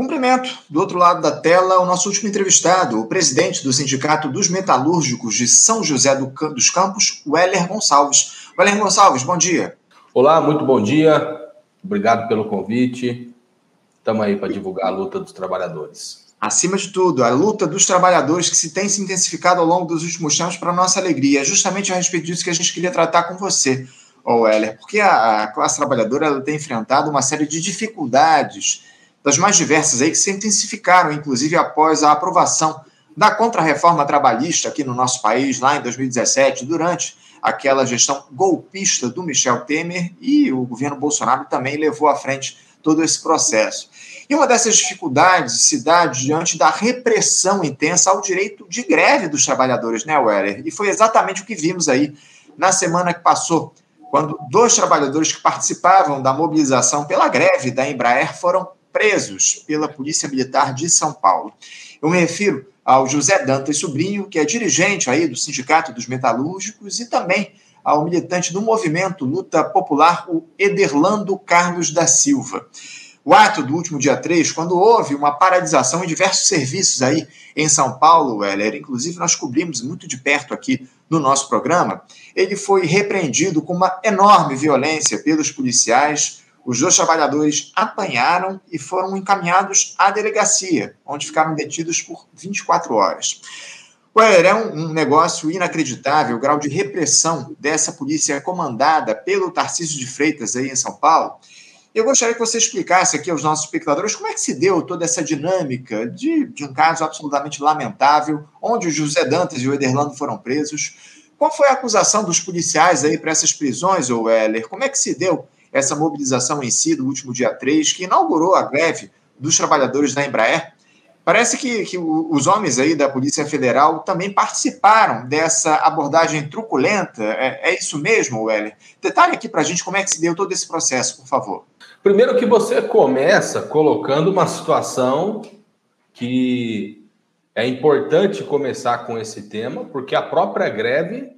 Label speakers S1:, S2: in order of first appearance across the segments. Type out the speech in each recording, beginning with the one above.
S1: Cumprimento, do outro lado da tela, o nosso último entrevistado, o presidente do Sindicato dos Metalúrgicos de São José dos Campos, Weller Gonçalves. Weller Gonçalves, bom dia.
S2: Olá, muito bom dia. Obrigado pelo convite. Estamos aí para divulgar a luta dos trabalhadores.
S1: Acima de tudo, a luta dos trabalhadores que se tem se intensificado ao longo dos últimos tempos para nossa alegria. É justamente a respeito disso que a gente queria tratar com você, Weller, porque a, classe trabalhadora tem enfrentado uma série de dificuldades das mais diversas aí que se intensificaram, inclusive após a aprovação da contrarreforma trabalhista aqui no nosso país, lá em 2017, durante aquela gestão golpista do Michel Temer, e o governo Bolsonaro também levou à frente todo esse processo. E uma dessas dificuldades se dá diante da repressão intensa ao direito de greve dos trabalhadores, né, Weller? E foi exatamente o que vimos aí na semana que passou, quando dois trabalhadores que participavam da mobilização pela greve da Embraer foram presos pela Polícia Militar de São Paulo. Eu me refiro ao José Dantas Sobrinho, que é dirigente aí do Sindicato dos Metalúrgicos, e também ao militante do movimento Luta Popular, o Ederlando Carlos da Silva. O ato do último dia 3, quando houve uma paralisação em diversos serviços aí em São Paulo, Heller, inclusive nós cobrimos muito de perto aqui no nosso programa, ele foi repreendido com uma enorme violência pelos policiais, os dois trabalhadores apanharam e foram encaminhados à delegacia, onde ficaram detidos por 24 horas. Ué, é um, negócio inacreditável o grau de repressão dessa polícia comandada pelo Tarcísio de Freitas aí em São Paulo. Eu gostaria que você explicasse aqui aos nossos espectadores como é que se deu toda essa dinâmica de, de um caso absolutamente lamentável, onde o José Dantas e o Ederlando foram presos. Qual foi a acusação dos policiais aí para essas prisões, Weller? Como é que se deu essa mobilização em si do último dia 3, que inaugurou a greve dos trabalhadores da Embraer. Parece que, que os homens aí da Polícia Federal também participaram dessa abordagem truculenta. É, é isso mesmo, Weller? Detalhe aqui para a gente como é que se deu todo esse processo, por favor.
S2: Primeiro que você começa colocando uma situação que é importante começar com esse tema, porque a própria greve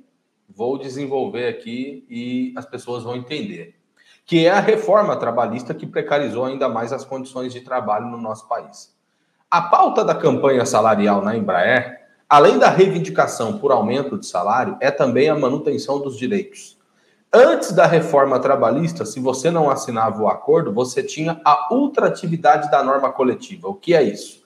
S2: vou desenvolver aqui e as pessoas vão entender que é a reforma trabalhista que precarizou ainda mais as condições de trabalho no nosso país. A pauta da campanha salarial na Embraer, além da reivindicação por aumento de salário, é também a manutenção dos direitos. Antes da reforma trabalhista, se você não assinava o acordo, você tinha a ultratividade da norma coletiva. O que é isso?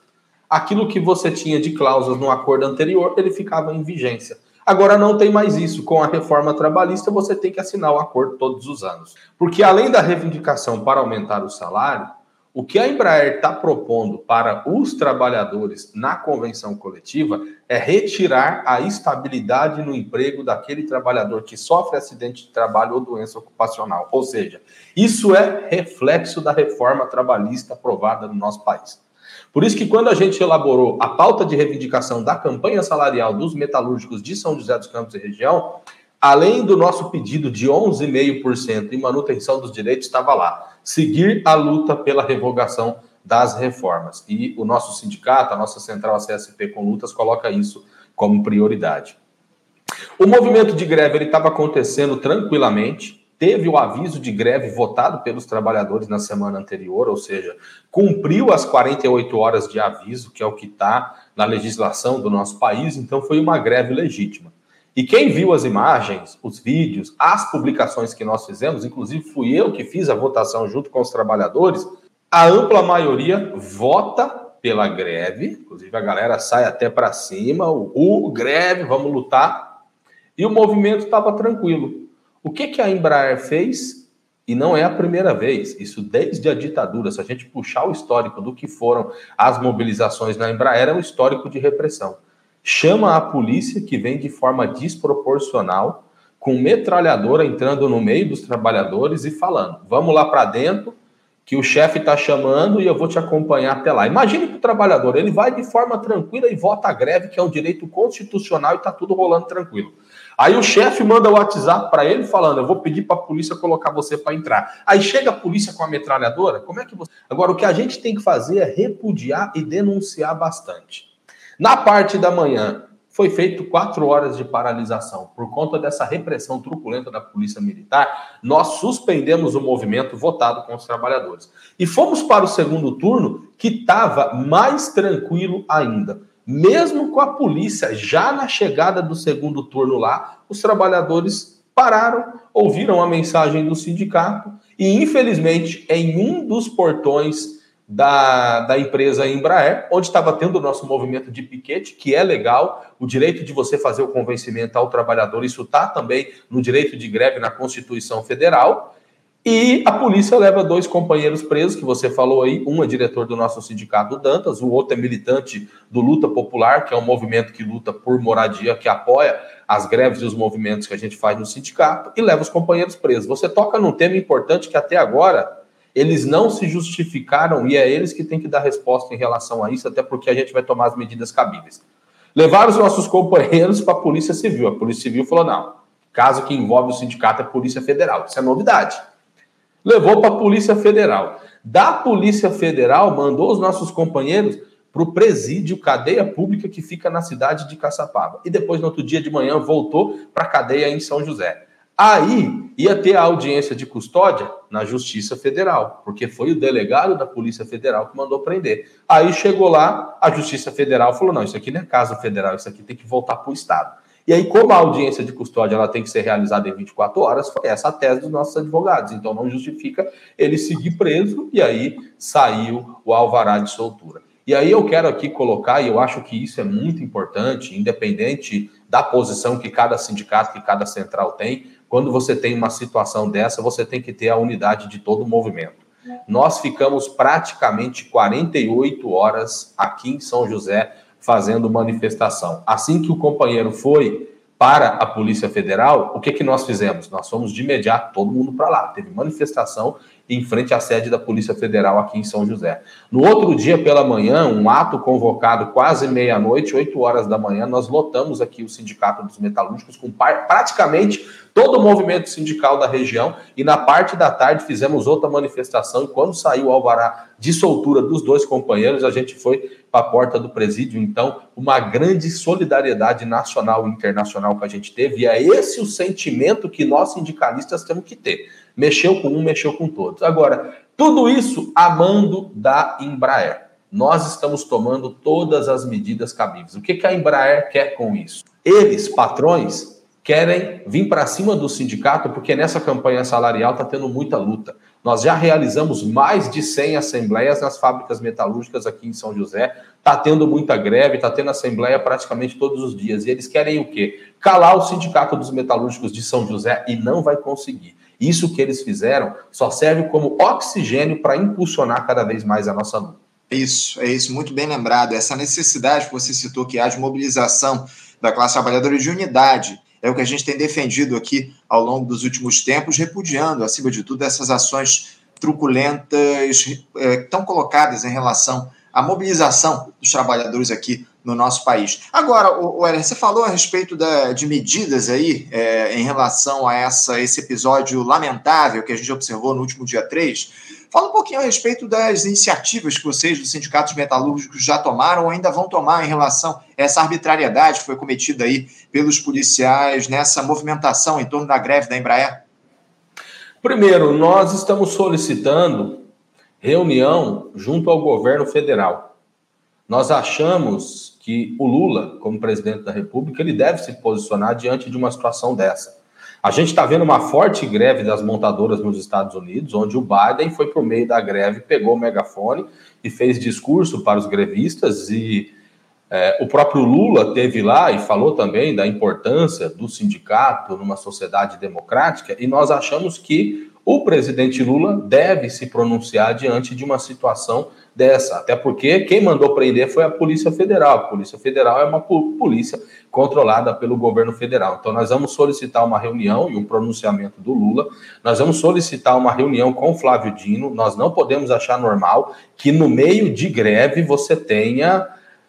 S2: Aquilo que você tinha de cláusulas no acordo anterior, ele ficava em vigência. Agora não tem mais isso. Com a reforma trabalhista, você tem que assinar o acordo todos os anos. Porque além da reivindicação para aumentar o salário, o que a Embraer está propondo para os trabalhadores na convenção coletiva é retirar a estabilidade no emprego daquele trabalhador que sofre acidente de trabalho ou doença ocupacional. Ou seja, isso é reflexo da reforma trabalhista aprovada no nosso país. Por isso que quando a gente elaborou a pauta de reivindicação da campanha salarial dos metalúrgicos de São José dos Campos e região, além do nosso pedido de 11,5% em manutenção dos direitos, estava lá, seguir a luta pela revogação das reformas. E o nosso sindicato, a nossa central CSP com lutas, coloca isso como prioridade. O movimento de greve estava acontecendo tranquilamente, teve o aviso de greve votado pelos trabalhadores na semana anterior, ou seja, cumpriu as 48 horas de aviso, que é o que está na legislação do nosso país, então foi uma greve legítima. E quem viu as imagens, os vídeos, as publicações que nós fizemos, inclusive fui eu que fiz a votação junto com os trabalhadores, a ampla maioria vota pela greve, inclusive a galera sai até para cima, o, greve, vamos lutar, e o movimento estava tranquilo. O que, que a Embraer fez? E não é a primeira vez, isso desde a ditadura. Se a gente puxar o histórico do que foram as mobilizações na Embraer, é um histórico de repressão. Chama a polícia, que vem de forma desproporcional, com metralhadora entrando no meio dos trabalhadores e falando: vamos lá para dentro, que o chefe está chamando e eu vou te acompanhar até lá. Imagine que o trabalhador ele vai de forma tranquila e vota a greve, que é um direito constitucional e está tudo rolando tranquilo. Aí o chefe manda o WhatsApp para ele falando: Eu vou pedir para a polícia colocar você para entrar. Aí chega a polícia com a metralhadora. Como é que você. Agora, o que a gente tem que fazer é repudiar e denunciar bastante. Na parte da manhã, foi feito quatro horas de paralisação. Por conta dessa repressão truculenta da Polícia Militar, nós suspendemos o movimento votado com os trabalhadores. E fomos para o segundo turno, que estava mais tranquilo ainda. Mesmo com a polícia já na chegada do segundo turno lá, os trabalhadores pararam, ouviram a mensagem do sindicato e, infelizmente, em um dos portões da, da empresa Embraer, onde estava tendo o nosso movimento de piquete, que é legal, o direito de você fazer o convencimento ao trabalhador, isso está também no direito de greve na Constituição Federal. E a polícia leva dois companheiros presos, que você falou aí, um é diretor do nosso sindicato Dantas, o outro é militante do Luta Popular, que é um movimento que luta por moradia, que apoia as greves e os movimentos que a gente faz no sindicato, e leva os companheiros presos. Você toca num tema importante que até agora eles não se justificaram e é eles que têm que dar resposta em relação a isso, até porque a gente vai tomar as medidas cabíveis. Levaram os nossos companheiros para a Polícia Civil. A Polícia Civil falou: não, caso que envolve o sindicato é Polícia Federal. Isso é novidade. Levou para a Polícia Federal. Da Polícia Federal, mandou os nossos companheiros para o presídio, cadeia pública que fica na cidade de Caçapava. E depois, no outro dia de manhã, voltou para a cadeia em São José. Aí ia ter a audiência de custódia na Justiça Federal, porque foi o delegado da Polícia Federal que mandou prender. Aí chegou lá, a Justiça Federal falou: não, isso aqui não é caso federal, isso aqui tem que voltar para o Estado. E aí, como a audiência de custódia ela tem que ser realizada em 24 horas, foi essa a tese dos nossos advogados. Então, não justifica ele seguir preso, e aí saiu o alvará de soltura. E aí eu quero aqui colocar, e eu acho que isso é muito importante, independente da posição que cada sindicato, que cada central tem, quando você tem uma situação dessa, você tem que ter a unidade de todo o movimento. Nós ficamos praticamente 48 horas aqui em São José fazendo manifestação. Assim que o companheiro foi para a Polícia Federal, o que, que nós fizemos? Nós fomos de imediato todo mundo para lá. Teve manifestação em frente à sede da Polícia Federal aqui em São José. No outro dia, pela manhã, um ato convocado quase meia-noite, 8 horas da manhã, nós lotamos aqui o Sindicato dos Metalúrgicos com praticamente todo o movimento sindical da região e na parte da tarde fizemos outra manifestação e quando saiu o alvará de soltura dos dois companheiros, a gente foi para a porta do presídio. Então, uma grande solidariedade nacional e internacional que a gente teve e é esse o sentimento que nós sindicalistas temos que ter. Mexeu com um, mexeu com todos. Agora, tudo isso a mando da Embraer. Nós estamos tomando todas as medidas cabíveis. O que, que a Embraer quer com isso? Eles, patrões, querem vir para cima do sindicato, porque nessa campanha salarial está tendo muita luta. Nós já realizamos mais de 100 assembleias nas fábricas metalúrgicas aqui em São José. Está tendo muita greve, está tendo assembleia praticamente todos os dias. E eles querem o quê? Calar o Sindicato dos Metalúrgicos de São José e não vai conseguir. Isso que eles fizeram só serve como oxigênio para impulsionar cada vez mais a nossa luta.
S1: Isso, é isso, muito bem lembrado. Essa necessidade que você citou que haja mobilização da classe trabalhadora de unidade é o que a gente tem defendido aqui ao longo dos últimos tempos, repudiando, acima de tudo, essas ações truculentas é, estão colocadas em relação à mobilização dos trabalhadores aqui no nosso país. Agora, o você falou a respeito da, de medidas aí é, em relação a essa, esse episódio lamentável que a gente observou no último dia 3. Fala um pouquinho a respeito das iniciativas que vocês, dos sindicatos metalúrgicos, já tomaram ou ainda vão tomar em relação a essa arbitrariedade que foi cometida aí pelos policiais nessa movimentação em torno da greve da Embraer?
S2: Primeiro, nós estamos solicitando reunião junto ao governo federal. Nós achamos que o Lula, como presidente da República, ele deve se posicionar diante de uma situação dessa. A gente está vendo uma forte greve das montadoras nos Estados Unidos, onde o Biden foi por meio da greve, pegou o megafone e fez discurso para os grevistas e é, o próprio Lula teve lá e falou também da importância do sindicato numa sociedade democrática, e nós achamos que o presidente Lula deve se pronunciar diante de uma situação dessa, até porque quem mandou prender foi a Polícia Federal. A Polícia Federal é uma polícia controlada pelo governo federal. Então, nós vamos solicitar uma reunião e um pronunciamento do Lula, nós vamos solicitar uma reunião com Flávio Dino. Nós não podemos achar normal que no meio de greve você tenha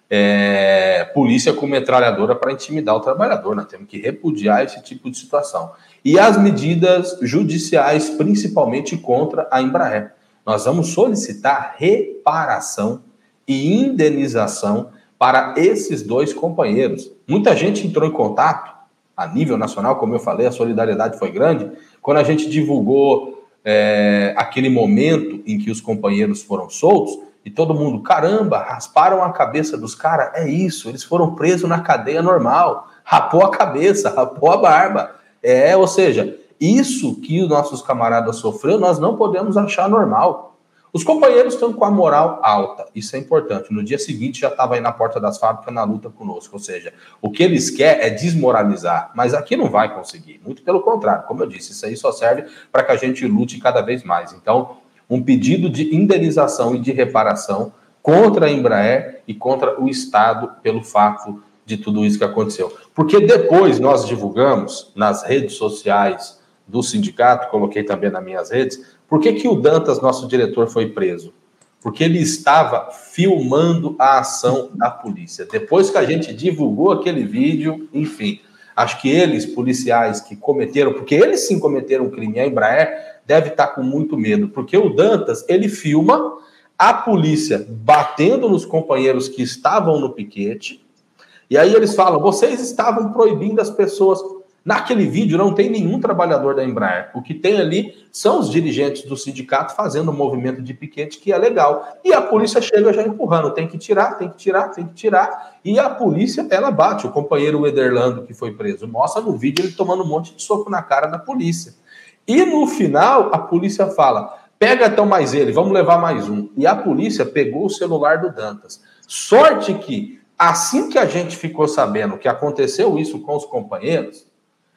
S2: é, polícia com metralhadora para intimidar o trabalhador. Nós temos que repudiar esse tipo de situação. E as medidas judiciais, principalmente contra a Embraer. Nós vamos solicitar reparação e indenização para esses dois companheiros. Muita gente entrou em contato a nível nacional, como eu falei, a solidariedade foi grande, quando a gente divulgou é, aquele momento em que os companheiros foram soltos, e todo mundo, caramba, rasparam a cabeça dos caras, é isso, eles foram presos na cadeia normal, rapou a cabeça, rapou a barba. É, ou seja, isso que os nossos camaradas sofreu, nós não podemos achar normal. Os companheiros estão com a moral alta, isso é importante. No dia seguinte já estava aí na porta das fábricas na luta conosco. Ou seja, o que eles querem é desmoralizar, mas aqui não vai conseguir. Muito pelo contrário, como eu disse, isso aí só serve para que a gente lute cada vez mais. Então, um pedido de indenização e de reparação contra a Embraer e contra o Estado pelo fato de tudo isso que aconteceu. Porque depois nós divulgamos nas redes sociais do sindicato, coloquei também nas minhas redes, por que, que o Dantas, nosso diretor, foi preso? Porque ele estava filmando a ação da polícia. Depois que a gente divulgou aquele vídeo, enfim, acho que eles, policiais que cometeram, porque eles sim cometeram um crime, a Embraer deve estar com muito medo, porque o Dantas, ele filma a polícia batendo nos companheiros que estavam no piquete, e aí eles falam: vocês estavam proibindo as pessoas. Naquele vídeo não tem nenhum trabalhador da Embraer. O que tem ali são os dirigentes do sindicato fazendo um movimento de piquete que é legal. E a polícia chega já empurrando, tem que tirar, tem que tirar, tem que tirar. E a polícia, ela bate. O companheiro Ederlando, que foi preso, mostra no vídeo ele tomando um monte de soco na cara da polícia. E no final, a polícia fala: pega então mais ele, vamos levar mais um. E a polícia pegou o celular do Dantas. Sorte que, assim que a gente ficou sabendo que aconteceu isso com os companheiros,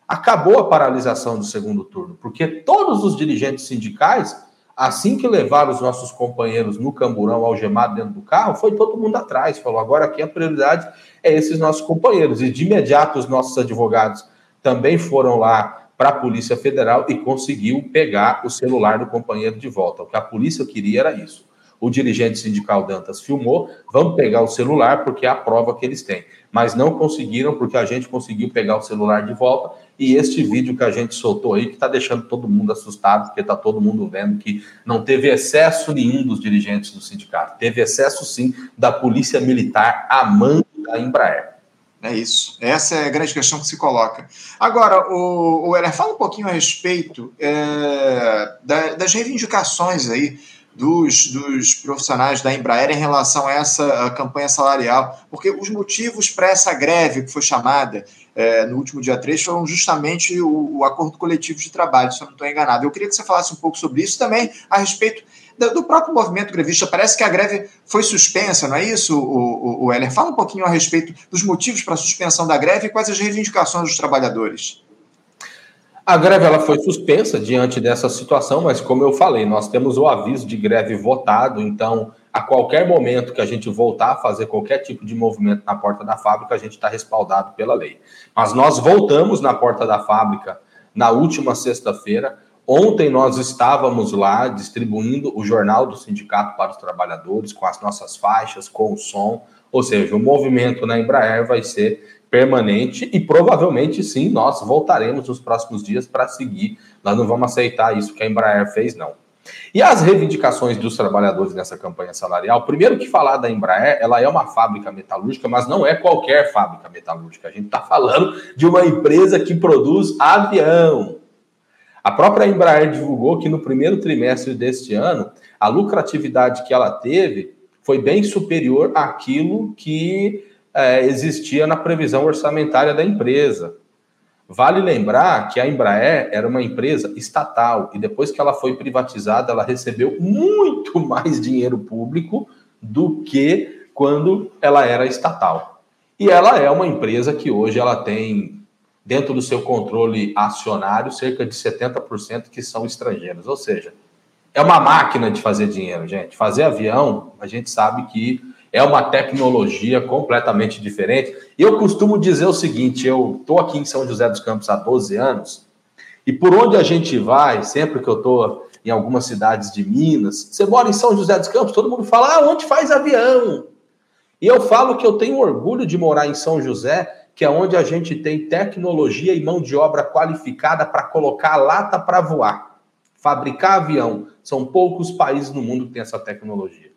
S2: acabou a paralisação do segundo turno, porque todos os dirigentes sindicais, assim que levaram os nossos companheiros no camburão algemado dentro do carro, foi todo mundo atrás, falou: agora aqui a prioridade é esses nossos companheiros. E de imediato os nossos advogados também foram lá para a Polícia Federal e conseguiu pegar o celular do companheiro de volta. O que a polícia queria era isso. O dirigente sindical Dantas filmou, vamos pegar o celular porque é a prova que eles têm. Mas não conseguiram porque a gente conseguiu pegar o celular de volta e este vídeo que a gente soltou aí, que está deixando todo mundo assustado, porque está todo mundo vendo que não teve excesso nenhum dos dirigentes do sindicato. Teve excesso, sim, da polícia militar amando a Embraer.
S1: É isso. Essa é a grande questão que se coloca. Agora, o, o Heller, fala um pouquinho a respeito é, da, das reivindicações aí dos, dos profissionais da Embraer em relação a essa a campanha salarial, porque os motivos para essa greve que foi chamada é, no último dia 3 foram justamente o, o acordo coletivo de trabalho, se eu não estou enganado. Eu queria que você falasse um pouco sobre isso também a respeito do próprio movimento grevista. Parece que a greve foi suspensa, não é isso, o, o, o Heller? Fala um pouquinho a respeito dos motivos para a suspensão da greve e quais as reivindicações dos trabalhadores.
S2: A greve ela foi suspensa diante dessa situação, mas como eu falei, nós temos o aviso de greve votado, então a qualquer momento que a gente voltar a fazer qualquer tipo de movimento na porta da fábrica, a gente está respaldado pela lei. Mas nós voltamos na porta da fábrica na última sexta-feira, Ontem nós estávamos lá distribuindo o jornal do sindicato para os trabalhadores, com as nossas faixas, com o som. Ou seja, o movimento na Embraer vai ser permanente e provavelmente sim nós voltaremos nos próximos dias para seguir. Nós não vamos aceitar isso que a Embraer fez, não. E as reivindicações dos trabalhadores nessa campanha salarial, primeiro que falar da Embraer, ela é uma fábrica metalúrgica, mas não é qualquer fábrica metalúrgica. A gente está falando de uma empresa que produz avião. A própria Embraer divulgou que no primeiro trimestre deste ano, a lucratividade que ela teve foi bem superior àquilo que é, existia na previsão orçamentária da empresa. Vale lembrar que a Embraer era uma empresa estatal e depois que ela foi privatizada, ela recebeu muito mais dinheiro público do que quando ela era estatal. E ela é uma empresa que hoje ela tem dentro do seu controle acionário, cerca de 70% que são estrangeiros. Ou seja, é uma máquina de fazer dinheiro, gente. Fazer avião, a gente sabe que é uma tecnologia completamente diferente. Eu costumo dizer o seguinte: eu estou aqui em São José dos Campos há 12 anos, e por onde a gente vai, sempre que eu estou em algumas cidades de Minas, você mora em São José dos Campos, todo mundo fala, ah, onde faz avião? E eu falo que eu tenho orgulho de morar em São José, que é onde a gente tem tecnologia e mão de obra qualificada para colocar lata para voar, fabricar avião. São poucos países no mundo que têm essa tecnologia.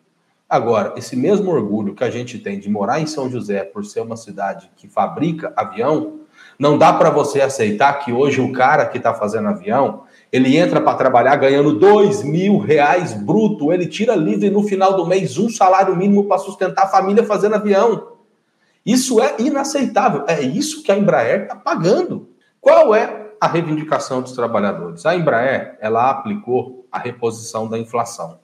S2: Agora, esse mesmo orgulho que a gente tem de morar em São José por ser uma cidade que fabrica avião, não dá para você aceitar que hoje o cara que está fazendo avião, ele entra para trabalhar ganhando dois mil reais bruto, ele tira livre no final do mês um salário mínimo para sustentar a família fazendo avião. Isso é inaceitável. É isso que a Embraer está pagando. Qual é a reivindicação dos trabalhadores? A Embraer ela aplicou a reposição da inflação.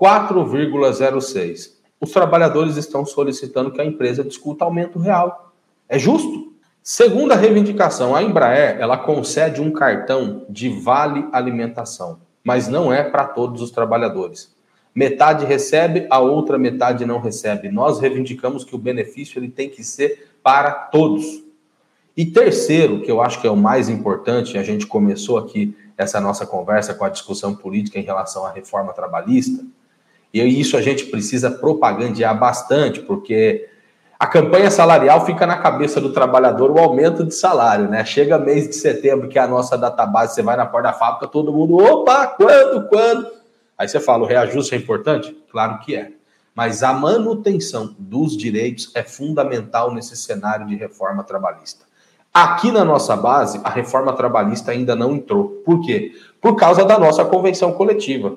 S2: 4,06. Os trabalhadores estão solicitando que a empresa discuta aumento real. É justo? Segunda reivindicação, a Embraer, ela concede um cartão de vale alimentação, mas não é para todos os trabalhadores. Metade recebe, a outra metade não recebe. Nós reivindicamos que o benefício ele tem que ser para todos. E terceiro, que eu acho que é o mais importante, a gente começou aqui essa nossa conversa com a discussão política em relação à reforma trabalhista, e isso a gente precisa propagandear bastante, porque a campanha salarial fica na cabeça do trabalhador o aumento de salário, né? Chega mês de setembro, que é a nossa database, você vai na porta da fábrica, todo mundo, opa, quando, quando? Aí você fala, o reajuste é importante? Claro que é. Mas a manutenção dos direitos é fundamental nesse cenário de reforma trabalhista. Aqui na nossa base, a reforma trabalhista ainda não entrou. Por quê? Por causa da nossa convenção coletiva.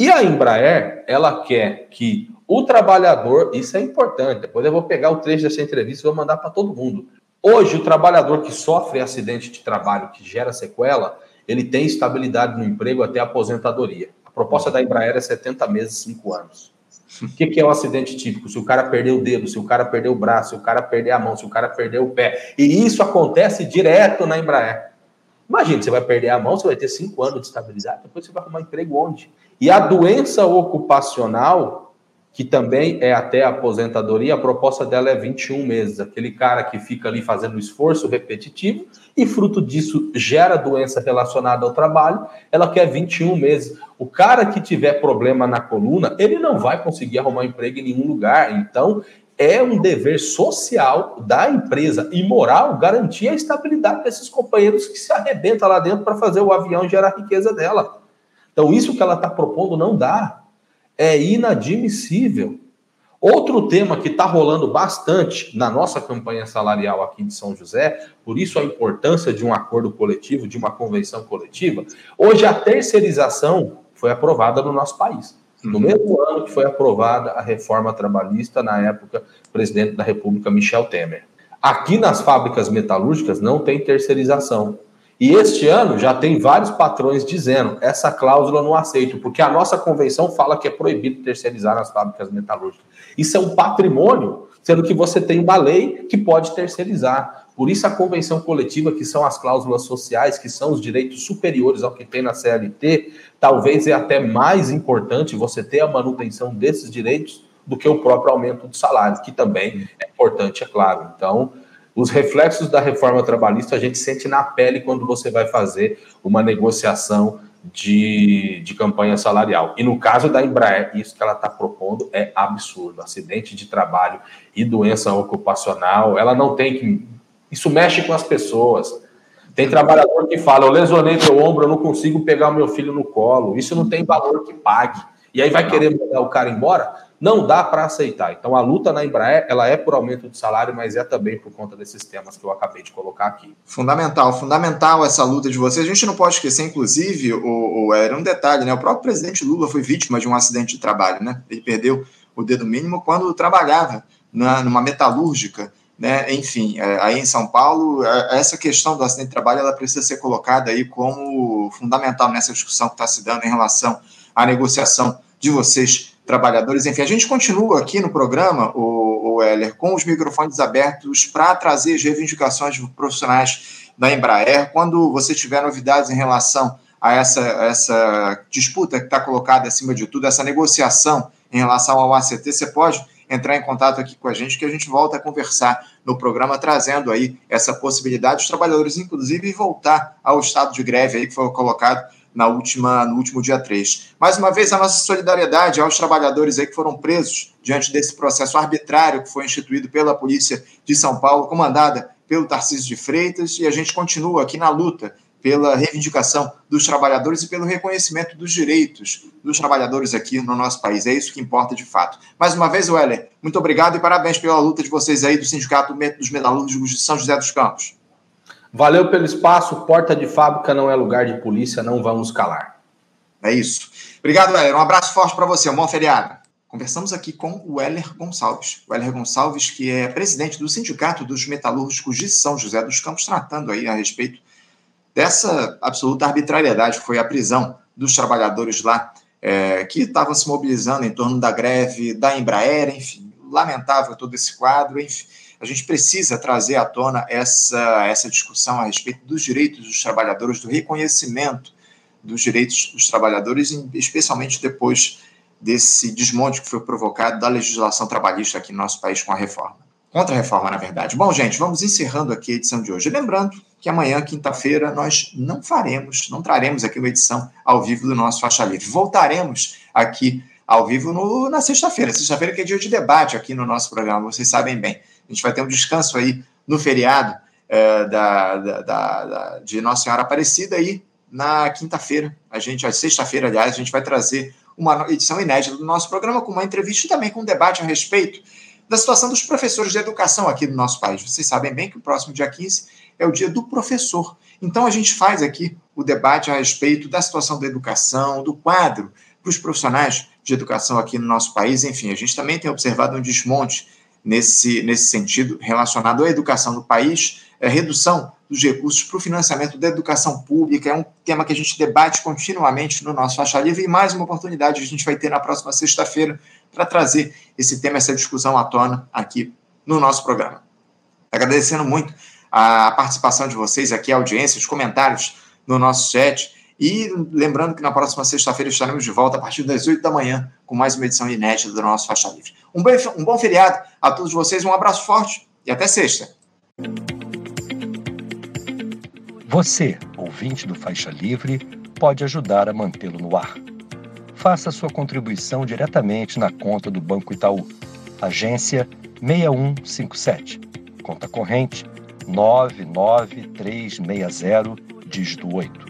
S2: E a Embraer, ela quer que o trabalhador, isso é importante, depois eu vou pegar o trecho dessa entrevista e vou mandar para todo mundo. Hoje, o trabalhador que sofre acidente de trabalho, que gera sequela, ele tem estabilidade no emprego até aposentadoria. A proposta da Embraer é 70 meses, 5 anos. O que, que, é um acidente típico? Se o cara perder o dedo, se o cara perder o braço, se o cara perder a mão, se o cara perder o pé. E isso acontece direto na Embraer. Imagina, você vai perder a mão, você vai ter cinco anos de estabilidade, depois você vai arrumar emprego onde? E a doença ocupacional, que também é até a aposentadoria, a proposta dela é 21 meses. Aquele cara que fica ali fazendo esforço repetitivo e, fruto disso, gera doença relacionada ao trabalho, ela quer 21 meses. O cara que tiver problema na coluna, ele não vai conseguir arrumar emprego em nenhum lugar. Então, é um dever social da empresa e moral garantir a estabilidade desses companheiros que se arrebentam lá dentro para fazer o avião gerar riqueza dela. Então, isso que ela está propondo não dá. É inadmissível. Outro tema que está rolando bastante na nossa campanha salarial aqui de São José, por isso a importância de um acordo coletivo, de uma convenção coletiva, hoje a terceirização foi aprovada no nosso país. No uhum. mesmo ano que foi aprovada a reforma trabalhista, na época, presidente da República Michel Temer. Aqui nas fábricas metalúrgicas não tem terceirização. E este ano já tem vários patrões dizendo essa cláusula não aceito, porque a nossa convenção fala que é proibido terceirizar nas fábricas metalúrgicas. Isso é um patrimônio, sendo que você tem uma lei que pode terceirizar. Por isso a convenção coletiva, que são as cláusulas sociais, que são os direitos superiores ao que tem na CLT, talvez é até mais importante você ter a manutenção desses direitos do que o próprio aumento do salário, que também é importante, é claro. Então, os reflexos da reforma trabalhista a gente sente na pele quando você vai fazer uma negociação de, de campanha salarial. E no caso da Embraer, isso que ela está propondo é absurdo. Acidente de trabalho e doença ocupacional, ela não tem que isso mexe com as pessoas. Tem trabalhador que fala: eu lesionei meu ombro, eu não consigo pegar o meu filho no colo. Isso não tem valor que pague. E aí vai querer mandar o cara embora? Não dá para aceitar. Então a luta na Embraer ela é por aumento de salário, mas é também por conta desses temas que eu acabei de colocar aqui.
S1: Fundamental, fundamental essa luta de vocês. A gente não pode esquecer, inclusive, o, o, era um detalhe, né? O próprio presidente Lula foi vítima de um acidente de trabalho, né? Ele perdeu o dedo mínimo quando trabalhava na, numa metalúrgica né? Enfim, é, aí em São Paulo, é, essa questão do acidente de trabalho ela precisa ser colocada aí como fundamental nessa discussão que está se dando em relação à negociação de vocês, trabalhadores. Enfim, a gente continua aqui no programa, o, o Heller, com os microfones abertos para trazer as reivindicações profissionais da Embraer. Quando você tiver novidades em relação a essa, essa disputa que está colocada acima de tudo, essa negociação em relação ao ACT, você pode entrar em contato aqui com a gente, que a gente volta a conversar no programa, trazendo aí essa possibilidade dos trabalhadores, inclusive, voltar ao estado de greve aí que foi colocado na última, no último dia 3. Mais uma vez, a nossa solidariedade aos trabalhadores aí que foram presos diante desse processo arbitrário que foi instituído pela Polícia de São Paulo, comandada pelo Tarcísio de Freitas, e a gente continua aqui na luta pela reivindicação dos trabalhadores e pelo reconhecimento dos direitos dos trabalhadores aqui no nosso país. É isso que importa de fato. Mais uma vez, Weller, muito obrigado e parabéns pela luta de vocês aí do Sindicato dos Metalúrgicos de São José dos Campos.
S2: Valeu pelo espaço. Porta de fábrica não é lugar de polícia, não vamos calar.
S1: É isso. Obrigado, Weller. Um abraço forte para você. Um bom feriado. Conversamos aqui com o Weller Gonçalves. O Weller Gonçalves, que é presidente do Sindicato dos Metalúrgicos de São José dos Campos, tratando aí a respeito dessa absoluta arbitrariedade que foi a prisão dos trabalhadores lá é, que estavam se mobilizando em torno da greve da Embraer, enfim, lamentável todo esse quadro, enfim. A gente precisa trazer à tona essa, essa discussão a respeito dos direitos dos trabalhadores, do reconhecimento dos direitos dos trabalhadores, especialmente depois desse desmonte que foi provocado da legislação trabalhista aqui no nosso país com a reforma. Contra a reforma, na verdade. Bom, gente, vamos encerrando aqui a edição de hoje. Lembrando que amanhã, quinta-feira, nós não faremos, não traremos aqui uma edição ao vivo do nosso Faixa Livre. Voltaremos aqui ao vivo no, na sexta-feira. Sexta-feira que é dia de debate aqui no nosso programa, vocês sabem bem. A gente vai ter um descanso aí no feriado é, da, da, da, de Nossa Senhora Aparecida e na quinta-feira, a gente, a sexta-feira, aliás, a gente vai trazer uma edição inédita do nosso programa com uma entrevista e também com um debate a respeito da situação dos professores de educação aqui no nosso país. Vocês sabem bem que o próximo dia 15 é o dia do professor. Então a gente faz aqui o debate a respeito da situação da educação, do quadro para os profissionais de educação aqui no nosso país. Enfim, a gente também tem observado um desmonte nesse, nesse sentido relacionado à educação do país, a redução dos recursos para o financiamento da educação pública. É um tema que a gente debate continuamente no nosso Faixa Livre e mais uma oportunidade a gente vai ter na próxima sexta-feira para trazer esse tema, essa discussão à tona aqui no nosso programa. Agradecendo muito a participação de vocês aqui, a audiência, os comentários no nosso chat. E lembrando que na próxima sexta-feira estaremos de volta a partir das 8 da manhã com mais uma edição inédita do nosso Faixa Livre. Um bom, um bom feriado a todos vocês, um abraço forte e até sexta.
S3: Você, ouvinte do Faixa Livre, pode ajudar a mantê-lo no ar. Faça sua contribuição diretamente na conta do Banco Itaú, agência 6157, conta corrente 99360, dígito 8.